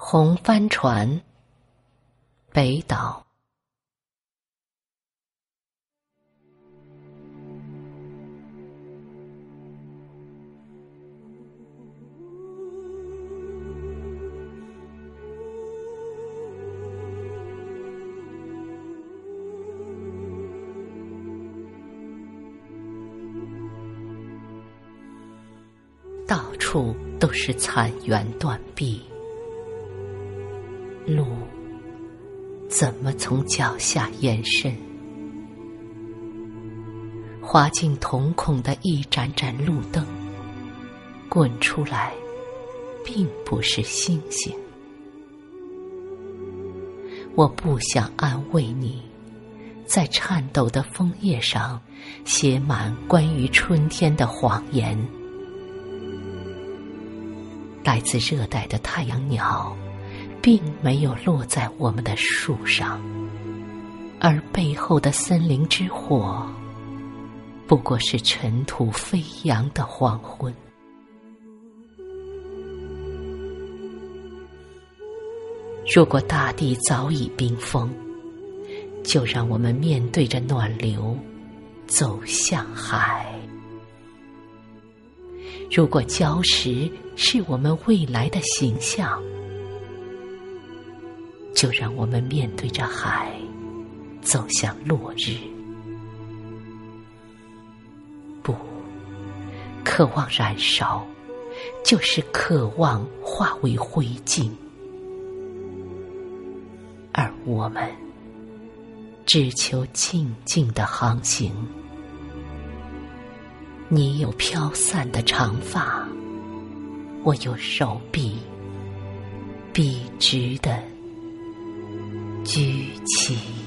红帆船，北岛。到处都是残垣断壁，路怎么从脚下延伸？滑进瞳孔的一盏盏路灯，滚出来，并不是星星。我不想安慰你，在颤抖的枫叶上写满关于春天的谎言。来自热带的太阳鸟，并没有落在我们的树上，而背后的森林之火，不过是尘土飞扬的黄昏。如果大地早已冰封，就让我们面对着暖流，走向海。如果礁石是我们未来的形象，就让我们面对着海，走向落日。不，渴望燃烧，就是渴望化为灰烬，而我们只求静静的航行。你有飘散的长发，我有手臂笔直的举起。